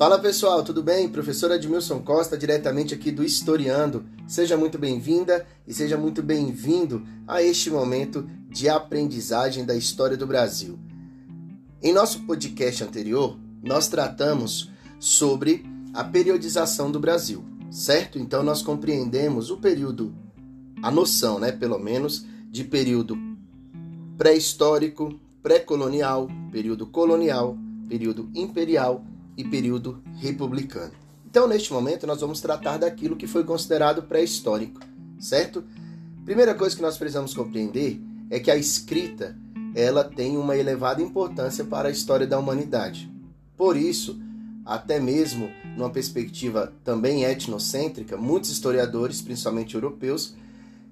Fala pessoal, tudo bem? Professor Edmilson Costa, diretamente aqui do Historiando. Seja muito bem-vinda e seja muito bem-vindo a este momento de aprendizagem da história do Brasil. Em nosso podcast anterior, nós tratamos sobre a periodização do Brasil, certo? Então nós compreendemos o período, a noção, né, pelo menos, de período pré-histórico, pré-colonial, período colonial, período imperial e período republicano. Então, neste momento, nós vamos tratar daquilo que foi considerado pré-histórico, certo? Primeira coisa que nós precisamos compreender é que a escrita ela tem uma elevada importância para a história da humanidade. Por isso, até mesmo numa perspectiva também etnocêntrica, muitos historiadores, principalmente europeus,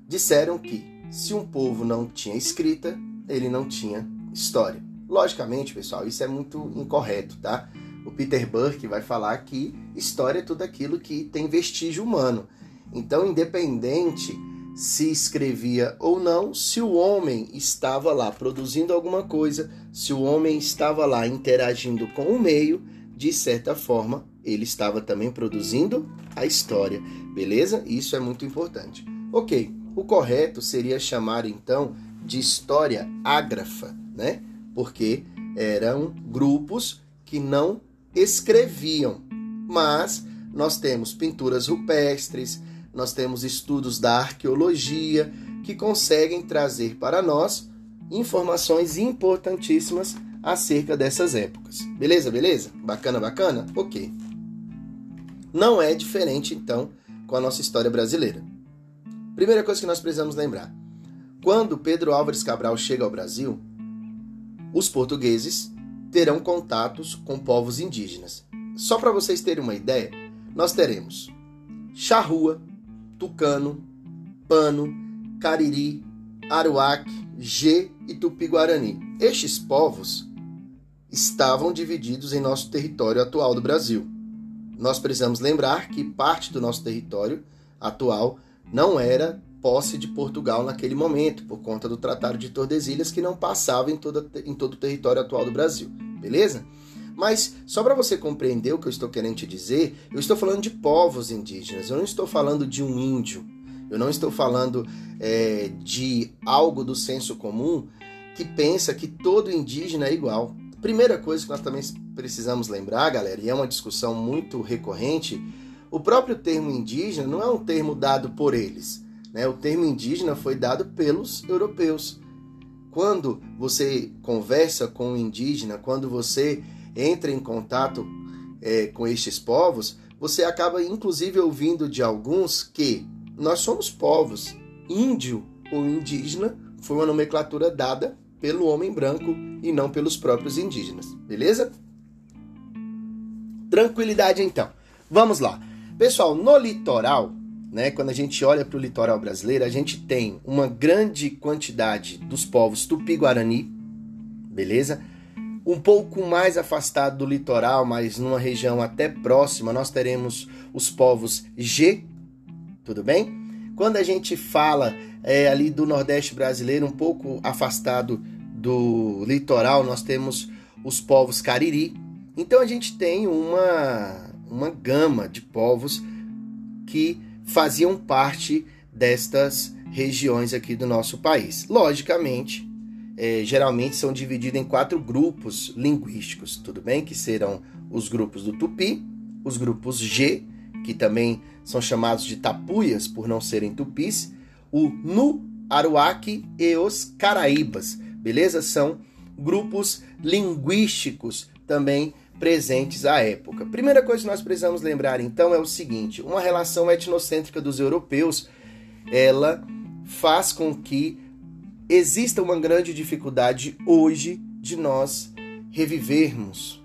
disseram que se um povo não tinha escrita, ele não tinha história. Logicamente, pessoal, isso é muito incorreto, tá? O Peter Burke vai falar que história é tudo aquilo que tem vestígio humano. Então, independente se escrevia ou não, se o homem estava lá produzindo alguma coisa, se o homem estava lá interagindo com o meio, de certa forma, ele estava também produzindo a história, beleza? Isso é muito importante. Ok, o correto seria chamar então de história ágrafa, né? Porque eram grupos que não escreviam, mas nós temos pinturas rupestres, nós temos estudos da arqueologia que conseguem trazer para nós informações importantíssimas acerca dessas épocas. Beleza, beleza? Bacana, bacana? Ok. Não é diferente então com a nossa história brasileira. Primeira coisa que nós precisamos lembrar: quando Pedro Álvares Cabral chega ao Brasil, os portugueses terão contatos com povos indígenas. Só para vocês terem uma ideia, nós teremos charrua, tucano, pano, cariri, aruac, G e tupi-guarani. Estes povos estavam divididos em nosso território atual do Brasil. Nós precisamos lembrar que parte do nosso território atual não era posse de Portugal naquele momento, por conta do Tratado de Tordesilhas, que não passava em, toda, em todo o território atual do Brasil. Beleza? Mas só para você compreender o que eu estou querendo te dizer, eu estou falando de povos indígenas, eu não estou falando de um índio, eu não estou falando é, de algo do senso comum que pensa que todo indígena é igual. Primeira coisa que nós também precisamos lembrar, galera, e é uma discussão muito recorrente, o próprio termo indígena não é um termo dado por eles. Né? O termo indígena foi dado pelos europeus. Quando você conversa com um indígena, quando você entra em contato é, com estes povos, você acaba inclusive ouvindo de alguns que nós somos povos. Índio ou indígena foi uma nomenclatura dada pelo homem branco e não pelos próprios indígenas, beleza? Tranquilidade então. Vamos lá. Pessoal, no litoral, né, quando a gente olha para o litoral brasileiro, a gente tem uma grande quantidade dos povos tupi-guarani, beleza? Um pouco mais afastado do litoral, mas numa região até próxima, nós teremos os povos G, tudo bem? Quando a gente fala é, ali do Nordeste brasileiro, um pouco afastado do litoral, nós temos os povos Cariri. Então a gente tem uma, uma gama de povos que faziam parte destas regiões aqui do nosso país. Logicamente, é, geralmente são divididos em quatro grupos linguísticos, tudo bem? Que serão os grupos do Tupi, os grupos G, que também são chamados de tapuias por não serem tupis, o Nu, Aruaque e os Caraíbas, beleza? São grupos linguísticos também presentes à época. Primeira coisa que nós precisamos lembrar então é o seguinte: uma relação etnocêntrica dos europeus, ela faz com que exista uma grande dificuldade hoje de nós revivermos,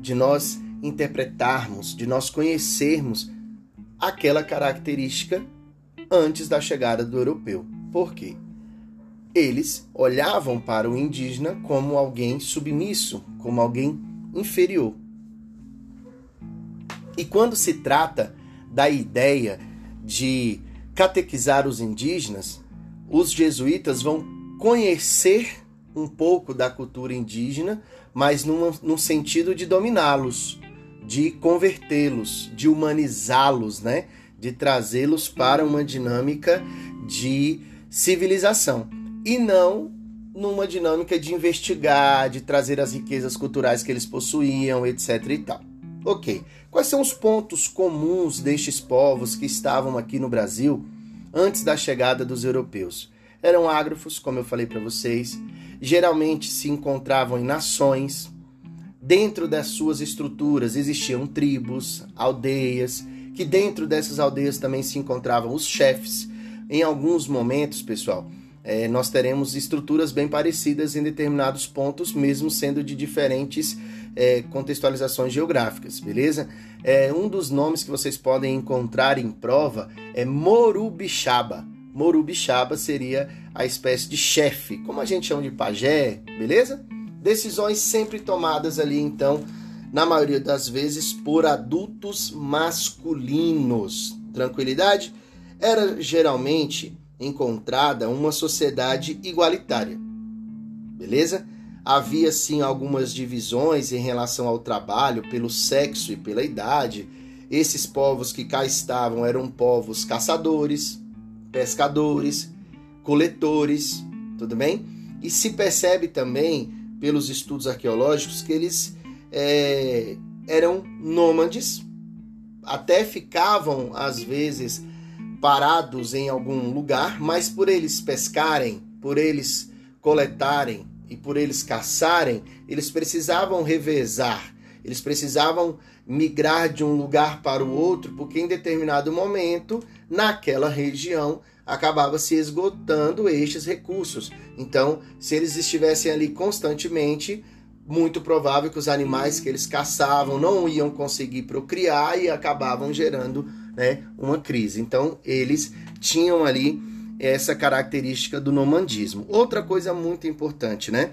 de nós interpretarmos, de nós conhecermos aquela característica antes da chegada do europeu. Por quê? Eles olhavam para o indígena como alguém submisso, como alguém inferior. E quando se trata da ideia de catequizar os indígenas, os jesuítas vão conhecer um pouco da cultura indígena, mas num, sentido de dominá-los, de convertê-los, de humanizá-los, né? De trazê-los para uma dinâmica de civilização e não numa dinâmica de investigar, de trazer as riquezas culturais que eles possuíam, etc e tal. OK. Quais são os pontos comuns destes povos que estavam aqui no Brasil antes da chegada dos europeus? Eram ágrafos, como eu falei para vocês, geralmente se encontravam em nações. Dentro das suas estruturas existiam tribos, aldeias, que dentro dessas aldeias também se encontravam os chefes. Em alguns momentos, pessoal, é, nós teremos estruturas bem parecidas em determinados pontos, mesmo sendo de diferentes é, contextualizações geográficas, beleza? É, um dos nomes que vocês podem encontrar em prova é Morubixaba. Morubixaba seria a espécie de chefe, como a gente chama de pajé, beleza? Decisões sempre tomadas ali, então, na maioria das vezes, por adultos masculinos. Tranquilidade? Era geralmente encontrada uma sociedade igualitária. Beleza? Havia sim algumas divisões em relação ao trabalho pelo sexo e pela idade. Esses povos que cá estavam eram povos caçadores, pescadores, coletores, tudo bem? E se percebe também pelos estudos arqueológicos que eles é, eram nômades, até ficavam às vezes parados em algum lugar, mas por eles pescarem, por eles coletarem e por eles caçarem, eles precisavam revezar, eles precisavam migrar de um lugar para o outro, porque em determinado momento, naquela região, acabava se esgotando estes recursos. Então, se eles estivessem ali constantemente, muito provável que os animais que eles caçavam não iam conseguir procriar e acabavam gerando né, uma crise. Então, eles tinham ali essa característica do nomandismo. Outra coisa muito importante, né?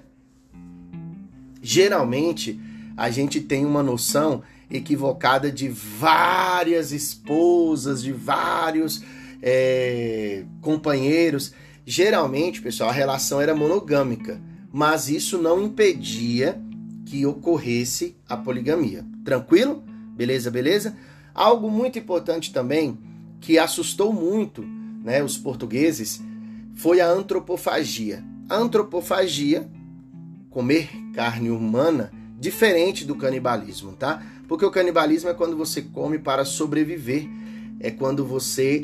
Geralmente, a gente tem uma noção equivocada de várias esposas, de vários é, companheiros. Geralmente, pessoal, a relação era monogâmica, mas isso não impedia que ocorresse a poligamia. Tranquilo? Beleza, beleza? Algo muito importante também que assustou muito né, os portugueses foi a antropofagia. A antropofagia, comer carne humana, diferente do canibalismo, tá? Porque o canibalismo é quando você come para sobreviver, é quando você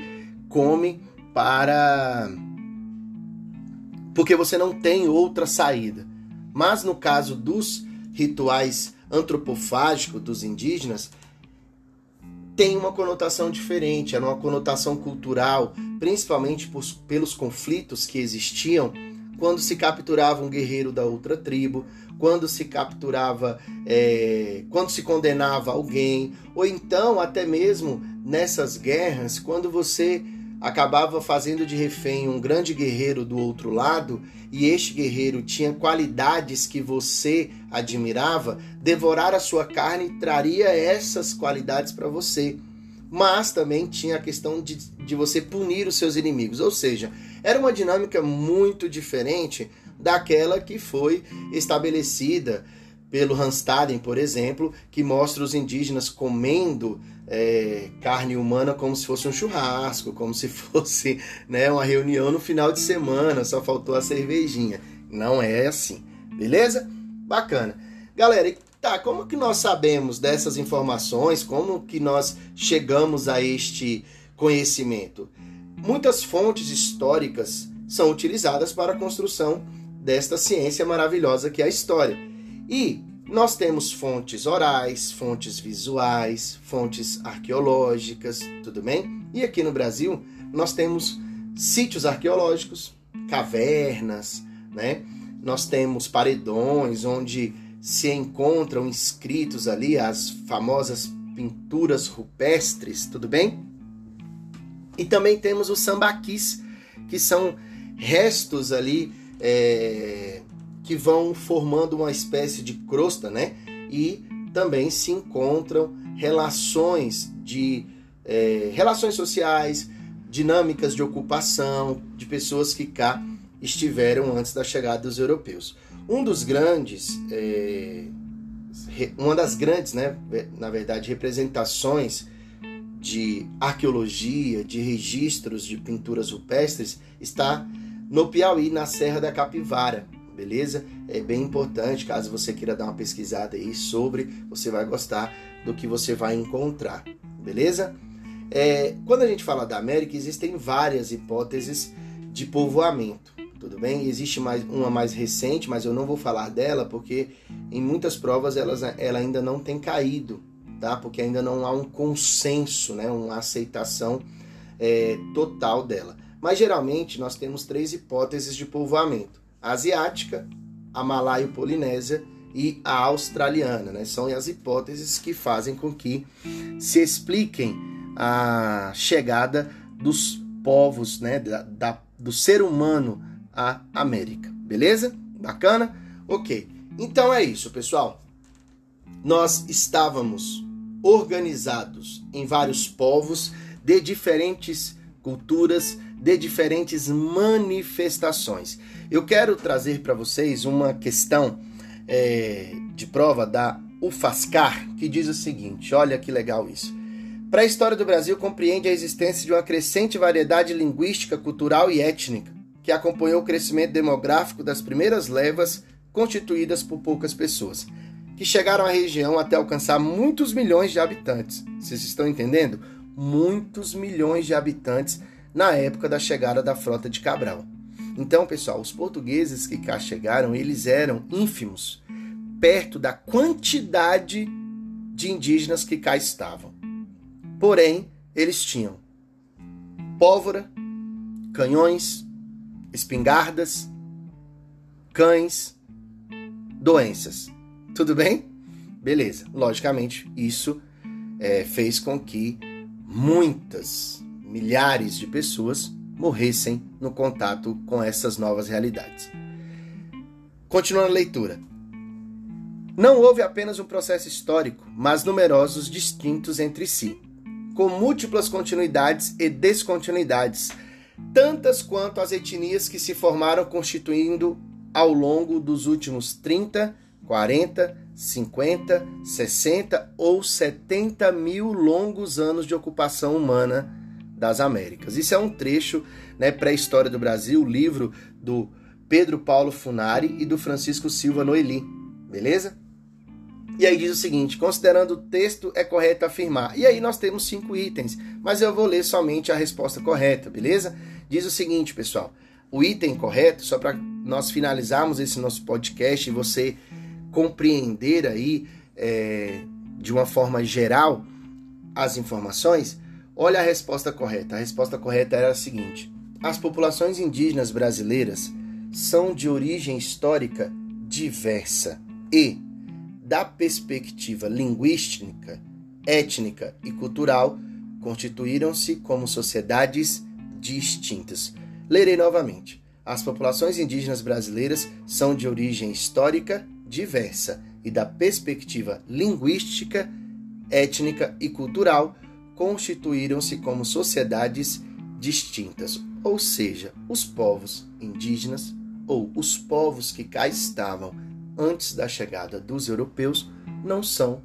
come para porque você não tem outra saída. Mas no caso dos rituais antropofágicos dos indígenas, tem uma conotação diferente, era uma conotação cultural, principalmente por, pelos conflitos que existiam quando se capturava um guerreiro da outra tribo, quando se capturava, é, quando se condenava alguém, ou então até mesmo nessas guerras, quando você acabava fazendo de refém um grande guerreiro do outro lado e este guerreiro tinha qualidades que você admirava, devorar a sua carne traria essas qualidades para você. Mas também tinha a questão de, de você punir os seus inimigos, ou seja, era uma dinâmica muito diferente daquela que foi estabelecida pelo Hanstaden, por exemplo, que mostra os indígenas comendo é, carne humana como se fosse um churrasco, como se fosse né, uma reunião no final de semana, só faltou a cervejinha. Não é assim, beleza? Bacana. Galera, tá, como que nós sabemos dessas informações? Como que nós chegamos a este conhecimento? Muitas fontes históricas são utilizadas para a construção desta ciência maravilhosa que é a história. E nós temos fontes orais, fontes visuais, fontes arqueológicas, tudo bem? E aqui no Brasil nós temos sítios arqueológicos, cavernas, né? Nós temos paredões onde se encontram inscritos ali as famosas pinturas rupestres, tudo bem? E também temos os sambaquis, que são restos ali é, que vão formando uma espécie de crosta, né? E também se encontram relações de é, relações sociais, dinâmicas de ocupação de pessoas que cá estiveram antes da chegada dos europeus. Um dos grandes é, uma das grandes, né, na verdade, representações de arqueologia, de registros de pinturas rupestres está no Piauí, na Serra da Capivara, beleza? É bem importante, caso você queira dar uma pesquisada aí sobre, você vai gostar do que você vai encontrar, beleza? É, quando a gente fala da América, existem várias hipóteses de povoamento, tudo bem? Existe mais, uma mais recente, mas eu não vou falar dela porque em muitas provas elas, ela ainda não tem caído, tá? Porque ainda não há um consenso, né? Uma aceitação é, total dela. Mas geralmente nós temos três hipóteses de povoamento: asiática, a malaio-polinésia e a australiana, né? São as hipóteses que fazem com que se expliquem a chegada dos povos, né? Da, da do ser humano à América. Beleza? Bacana? Ok. Então é isso, pessoal. Nós estávamos organizados em vários povos de diferentes culturas, de diferentes manifestações. Eu quero trazer para vocês uma questão é, de prova da UFASCar que diz o seguinte: olha que legal isso. Para a história do Brasil compreende a existência de uma crescente variedade linguística, cultural e étnica, que acompanhou o crescimento demográfico das primeiras levas constituídas por poucas pessoas que chegaram à região até alcançar muitos milhões de habitantes. Vocês estão entendendo? Muitos milhões de habitantes na época da chegada da frota de Cabral. Então, pessoal, os portugueses que cá chegaram, eles eram ínfimos, perto da quantidade de indígenas que cá estavam. Porém, eles tinham pólvora, canhões, espingardas, cães, doenças. Tudo bem? Beleza. Logicamente, isso é, fez com que muitas, milhares de pessoas morressem no contato com essas novas realidades. Continuando a leitura. Não houve apenas um processo histórico, mas numerosos distintos entre si, com múltiplas continuidades e descontinuidades, tantas quanto as etnias que se formaram constituindo ao longo dos últimos 30 40, 50, 60 ou 70 mil longos anos de ocupação humana das Américas. Isso é um trecho, né, pré-história do Brasil, livro do Pedro Paulo Funari e do Francisco Silva Noeli, beleza? E aí diz o seguinte: considerando o texto, é correto afirmar. E aí nós temos cinco itens, mas eu vou ler somente a resposta correta, beleza? Diz o seguinte, pessoal: o item correto, só para nós finalizarmos esse nosso podcast e você compreender aí é, de uma forma geral as informações, olha a resposta correta. A resposta correta era a seguinte: as populações indígenas brasileiras são de origem histórica diversa e, da perspectiva linguística, étnica e cultural, constituíram-se como sociedades distintas. Lerei novamente. As populações indígenas brasileiras são de origem histórica diversa e da perspectiva linguística, étnica e cultural, constituíram-se como sociedades distintas, ou seja, os povos indígenas ou os povos que cá estavam antes da chegada dos europeus não são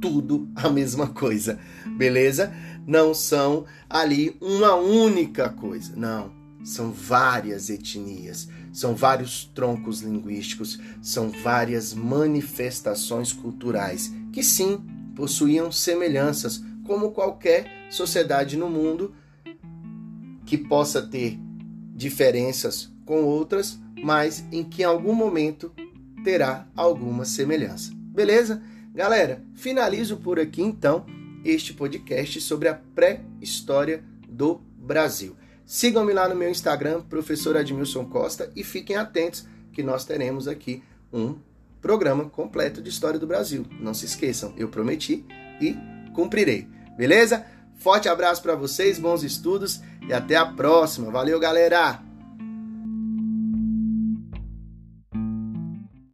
tudo a mesma coisa, beleza? Não são ali uma única coisa, não são várias etnias, são vários troncos linguísticos, são várias manifestações culturais que sim possuíam semelhanças, como qualquer sociedade no mundo que possa ter diferenças com outras, mas em que em algum momento terá alguma semelhança. Beleza? Galera, finalizo por aqui então este podcast sobre a pré-história do Brasil. Sigam-me lá no meu Instagram, professor Admilson Costa, e fiquem atentos que nós teremos aqui um programa completo de história do Brasil. Não se esqueçam, eu prometi e cumprirei. Beleza? Forte abraço para vocês, bons estudos e até a próxima. Valeu, galera!